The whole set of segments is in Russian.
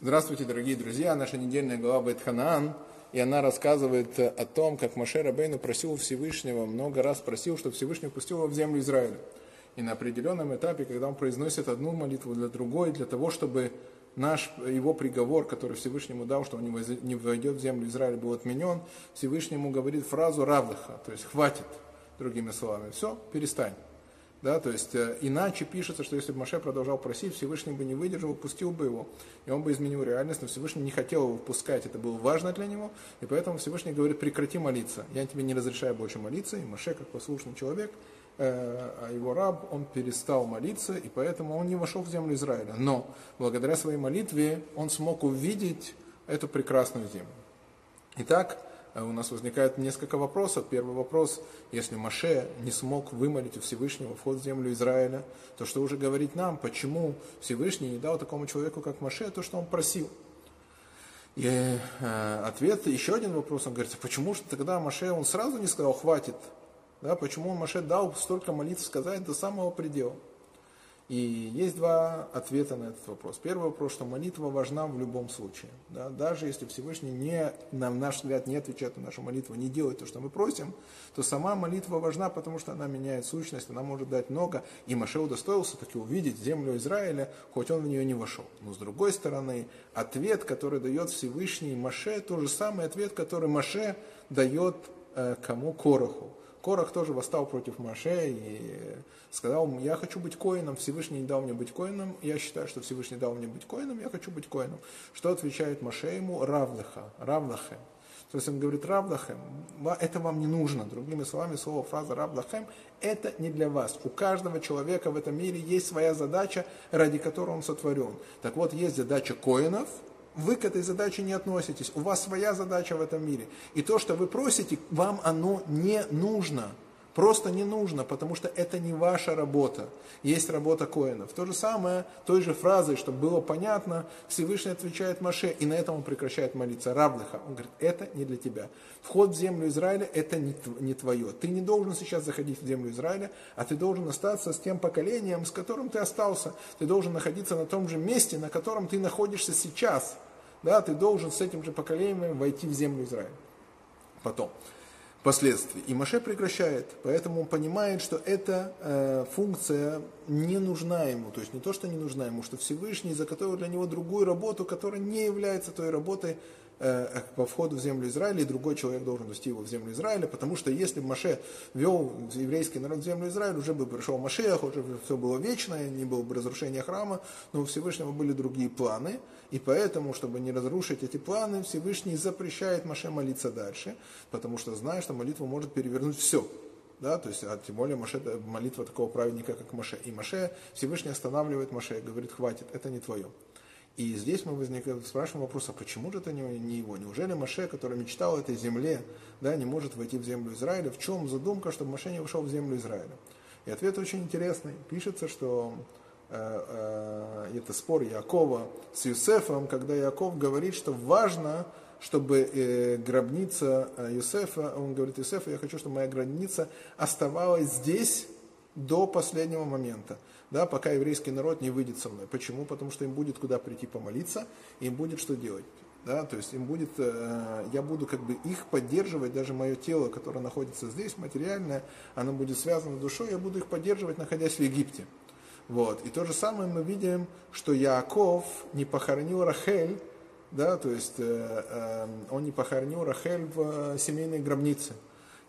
Здравствуйте, дорогие друзья! Наша недельная глава Бетханаан, и она рассказывает о том, как Маше Рабейну просил Всевышнего, много раз просил, чтобы Всевышний пустил его в землю Израиля. И на определенном этапе, когда он произносит одну молитву для другой, для того, чтобы наш, его приговор, который Всевышнему дал, что он не войдет в землю Израиля, был отменен, Всевышнему говорит фразу «равлыха», то есть «хватит», другими словами. Все, перестань. Да, то есть э, иначе пишется, что если бы Маше продолжал просить, Всевышний бы не выдержал, пустил бы его, и он бы изменил реальность, но Всевышний не хотел его впускать, это было важно для него, и поэтому Всевышний говорит, прекрати молиться, я тебе не разрешаю больше молиться, и Маше, как послушный человек, э, а его раб, он перестал молиться, и поэтому он не вошел в землю Израиля. Но благодаря своей молитве он смог увидеть эту прекрасную землю. Итак, у нас возникает несколько вопросов. Первый вопрос, если Маше не смог вымолить у Всевышнего вход в землю Израиля, то что уже говорить нам, почему Всевышний не дал такому человеку, как Маше, то, что он просил? И э, ответ, еще один вопрос, он говорит, почему же тогда Маше, он сразу не сказал, хватит, да, почему Маше дал столько молитв сказать до самого предела? И есть два ответа на этот вопрос. Первый вопрос, что молитва важна в любом случае. Да? Даже если Всевышний, не, на наш взгляд, не отвечает на нашу молитву, не делает то, что мы просим, то сама молитва важна, потому что она меняет сущность, она может дать много. И Маше удостоился таки увидеть землю Израиля, хоть он в нее не вошел. Но с другой стороны, ответ, который дает Всевышний Маше, тот же самый ответ, который Маше дает э, кому? Короху. Корах тоже восстал против Маше и сказал, я хочу быть коином, Всевышний не дал мне быть коином, я считаю, что Всевышний дал мне быть коином, я хочу быть коином. Что отвечает Маше ему? Равлаха, равлахем. То есть он говорит, равлахем, это вам не нужно. Другими словами, слово, фраза равлахем, это не для вас. У каждого человека в этом мире есть своя задача, ради которой он сотворен. Так вот, есть задача коинов – вы к этой задаче не относитесь. У вас своя задача в этом мире. И то, что вы просите, вам оно не нужно. Просто не нужно, потому что это не ваша работа. Есть работа коинов. То же самое, той же фразой, чтобы было понятно, Всевышний отвечает Маше, и на этом он прекращает молиться. Равлиха. Он говорит, это не для тебя. Вход в землю Израиля, это не твое. Ты не должен сейчас заходить в землю Израиля, а ты должен остаться с тем поколением, с которым ты остался. Ты должен находиться на том же месте, на котором ты находишься сейчас да, ты должен с этим же поколением войти в землю Израиля. Потом, впоследствии. И Маше прекращает, поэтому он понимает, что эта э, функция не нужна ему, то есть не то, что не нужна ему, что Всевышний заготовил для него другую работу, которая не является той работой, по входу в землю Израиля, и другой человек должен вести его в землю Израиля, потому что если бы Маше вел еврейский народ в землю Израиля, уже бы пришел Машех, уже бы все было вечное, не было бы разрушения храма, но у Всевышнего были другие планы, и поэтому, чтобы не разрушить эти планы, Всевышний запрещает Маше молиться дальше, потому что знает, что молитва может перевернуть все. Да, то есть, а тем более Маше, молитва такого праведника, как Маше. И Маше, Всевышний останавливает Маше, говорит, хватит, это не твое. И здесь мы возникаем, спрашиваем вопрос, а почему же это не, не его? Неужели Маше, который мечтал о этой земле, да, не может войти в землю Израиля? В чем задумка, чтобы Маше не вошел в землю Израиля? И ответ очень интересный. Пишется, что э, э, это спор Якова с Юсефом, когда Яков говорит, что важно, чтобы э, гробница э, Юсефа, он говорит, Юсефа, я хочу, чтобы моя гробница оставалась здесь до последнего момента да, пока еврейский народ не выйдет со мной. Почему? Потому что им будет куда прийти помолиться, им будет что делать. Да, то есть им будет, э, я буду как бы их поддерживать, даже мое тело, которое находится здесь, материальное, оно будет связано с душой, я буду их поддерживать, находясь в Египте. Вот. И то же самое мы видим, что Яаков не похоронил Рахель, да, то есть э, э, он не похоронил Рахель в э, семейной гробнице.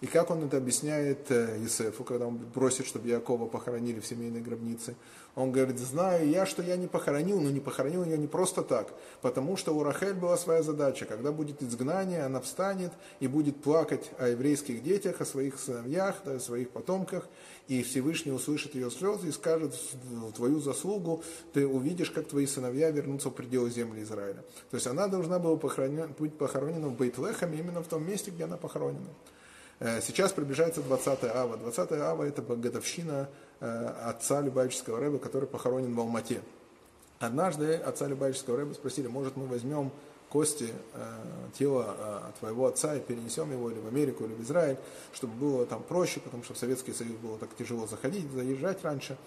И как он это объясняет Иосифу, когда он просит, чтобы Якова похоронили в семейной гробнице? Он говорит, знаю я, что я не похоронил, но не похоронил ее не просто так, потому что у Рахель была своя задача. Когда будет изгнание, она встанет и будет плакать о еврейских детях, о своих сыновьях, да, о своих потомках, и Всевышний услышит ее слезы и скажет, в твою заслугу ты увидишь, как твои сыновья вернутся в пределы земли Израиля. То есть она должна была похоронена, быть похоронена в Бейтлехаме, именно в том месте, где она похоронена. Э, сейчас приближается 20 ава. 20 ава это годовщина э, отца Любавического рэба, который похоронен в Алмате. Однажды отца Любавического рэба спросили, может мы возьмем кости э, тела э, твоего отца и перенесем его или в Америку, или в Израиль, чтобы было там проще, потому что в Советский Союз было так тяжело заходить, заезжать раньше.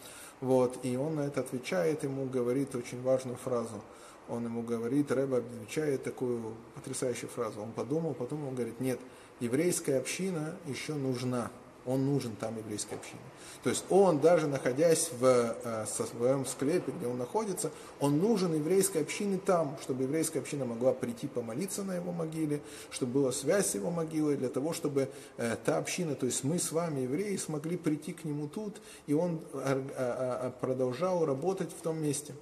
Вот, и он на это отвечает, ему говорит очень важную фразу. Он ему говорит, Рэба отвечает такую потрясающую фразу. Он подумал, потом он говорит, нет, еврейская община еще нужна он нужен там еврейской общине. То есть он, даже находясь в э, со своем склепе, где он находится, он нужен еврейской общине там, чтобы еврейская община могла прийти помолиться на его могиле, чтобы была связь с его могилой, для того, чтобы э, та община, то есть мы с вами, евреи, смогли прийти к нему тут, и он э, продолжал работать в том месте.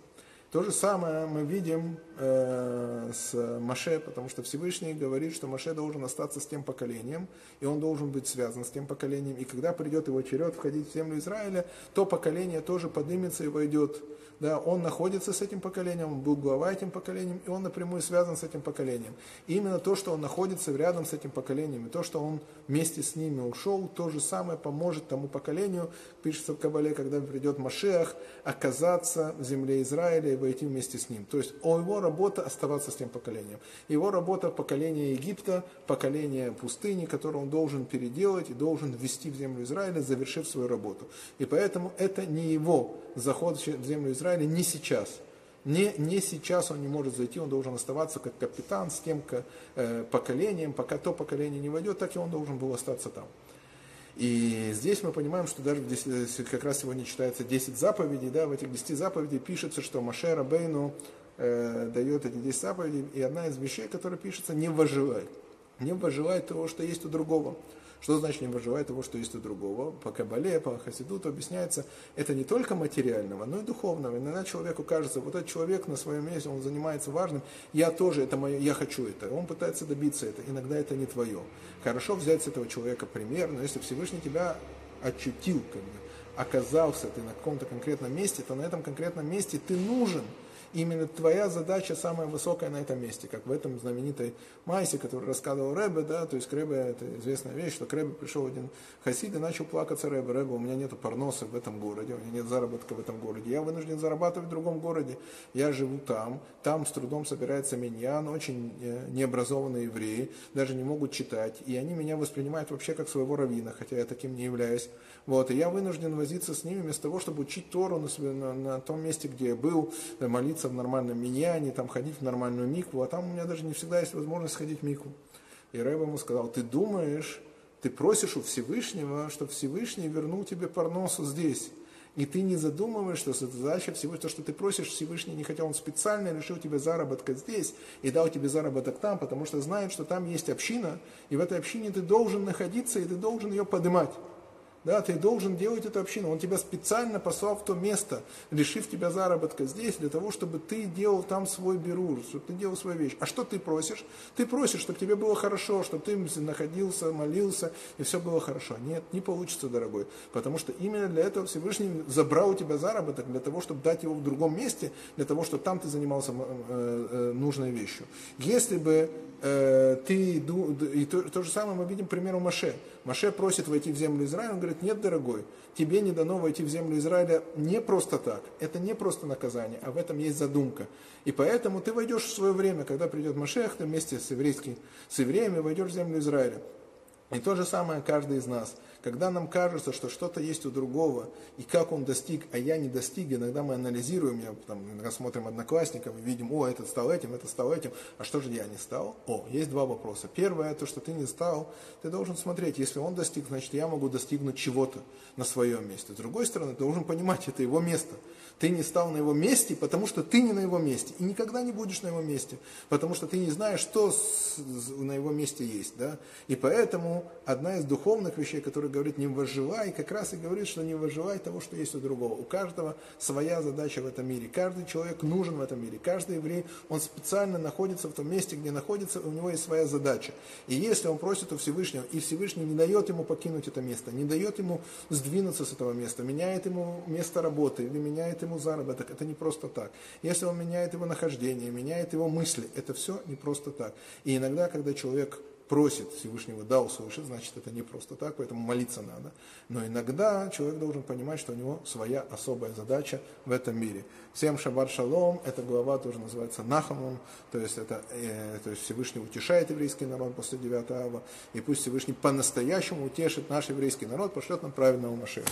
То же самое мы видим э, с Маше, потому что Всевышний говорит, что Маше должен остаться с тем поколением, и он должен быть связан с тем поколением. И когда придет его черед входить в землю Израиля, то поколение тоже поднимется и войдет да, он находится с этим поколением, он был глава этим поколением, и он напрямую связан с этим поколением. И именно то, что он находится рядом с этим поколением, и то, что он вместе с ними ушел, то же самое поможет тому поколению, пишется в Кабале, когда придет Машех, оказаться в земле Израиля и войти вместе с ним. То есть о его работа оставаться с тем поколением. Его работа поколение Египта, поколение пустыни, которое он должен переделать и должен ввести в землю Израиля, завершив свою работу. И поэтому это не его заход в землю Израиля, не сейчас. Не, не сейчас он не может зайти, он должен оставаться как капитан с тем э, поколением, пока то поколение не войдет, так и он должен был остаться там. И здесь мы понимаем, что даже здесь, как раз сегодня читается 10 заповедей, да, в этих 10 заповедей пишется, что Маше Рабейну э, дает эти 10 заповедей, и одна из вещей, которая пишется, не выживай. Не выживай того, что есть у другого. Что значит не выживает того, что есть у другого? По Кабале, по Хасидуту объясняется, это не только материального, но и духовного. Иногда человеку кажется, вот этот человек на своем месте, он занимается важным, я тоже, это мое, я хочу это. Он пытается добиться это, иногда это не твое. Хорошо взять с этого человека пример, но если Всевышний тебя очутил, как бы, оказался ты на каком-то конкретном месте, то на этом конкретном месте ты нужен – именно твоя задача самая высокая на этом месте, как в этом знаменитой Майсе, который рассказывал Рэбе, да, то есть Рэбе, это известная вещь, что к Рэбе пришел один хасид и начал плакаться Рэбе, Рэбе, у меня нет парноса в этом городе, у меня нет заработка в этом городе, я вынужден зарабатывать в другом городе, я живу там, там с трудом собирается миньян, очень э, необразованные евреи, даже не могут читать, и они меня воспринимают вообще как своего равина, хотя я таким не являюсь, вот, и я вынужден возиться с ними вместо того, чтобы учить Тору на, на, на том месте, где я был, молиться находиться в нормальном миньяне, там ходить в нормальную микву, а там у меня даже не всегда есть возможность ходить в микву. И Рэб ему сказал, ты думаешь, ты просишь у Всевышнего, чтобы Всевышний вернул тебе парносу здесь. И ты не задумываешься, что задача всего, то, что ты просишь Всевышний не хотел, он специально решил тебе заработка здесь и дал тебе заработок там, потому что знает, что там есть община, и в этой общине ты должен находиться, и ты должен ее поднимать. Да, ты должен делать эту общину. Он тебя специально послал в то место, лишив тебя заработка здесь, для того, чтобы ты делал там свой берур, чтобы ты делал свою вещь. А что ты просишь? Ты просишь, чтобы тебе было хорошо, чтобы ты находился, молился, и все было хорошо. Нет, не получится, дорогой. Потому что именно для этого Всевышний забрал у тебя заработок, для того, чтобы дать его в другом месте, для того, чтобы там ты занимался э, э, нужной вещью. Если бы э, ты, и то, то же самое мы видим, к примеру, Маше. Маше просит войти в землю Израиля, он говорит, нет, дорогой, тебе не дано войти в землю Израиля не просто так, это не просто наказание, а в этом есть задумка. И поэтому ты войдешь в свое время, когда придет Машех, ты вместе с, еврейским, с евреями войдешь в землю Израиля. И то же самое каждый из нас – когда нам кажется, что что-то есть у другого, и как он достиг, а я не достиг, иногда мы анализируем, я, там, иногда смотрим одноклассников и видим, о, этот стал этим, этот стал этим, а что же я не стал? О, есть два вопроса. Первое, то, что ты не стал, ты должен смотреть, если он достиг, значит, я могу достигнуть чего-то на своем месте. С другой стороны, ты должен понимать, это его место. Ты не стал на его месте, потому что ты не на его месте. И никогда не будешь на его месте, потому что ты не знаешь, что на его месте есть. Да? И поэтому одна из духовных вещей, которая говорит не выживай, как раз и говорит, что не выживай того, что есть у другого. У каждого своя задача в этом мире. Каждый человек нужен в этом мире. Каждый еврей, он специально находится в том месте, где находится, у него есть своя задача. И если он просит у Всевышнего, и Всевышний не дает ему покинуть это место, не дает ему сдвинуться с этого места, меняет ему место работы или меняет ему заработок, это не просто так. Если он меняет его нахождение, меняет его мысли, это все не просто так. И иногда, когда человек просит Всевышнего, да, услышит, значит, это не просто так, поэтому молиться надо. Но иногда человек должен понимать, что у него своя особая задача в этом мире. Всем шаббат шалом, эта глава тоже называется Нахамом, то есть, это, э, то есть Всевышний утешает еврейский народ после 9 ава, и пусть Всевышний по-настоящему утешит наш еврейский народ, пошлет нам правильного Машеха.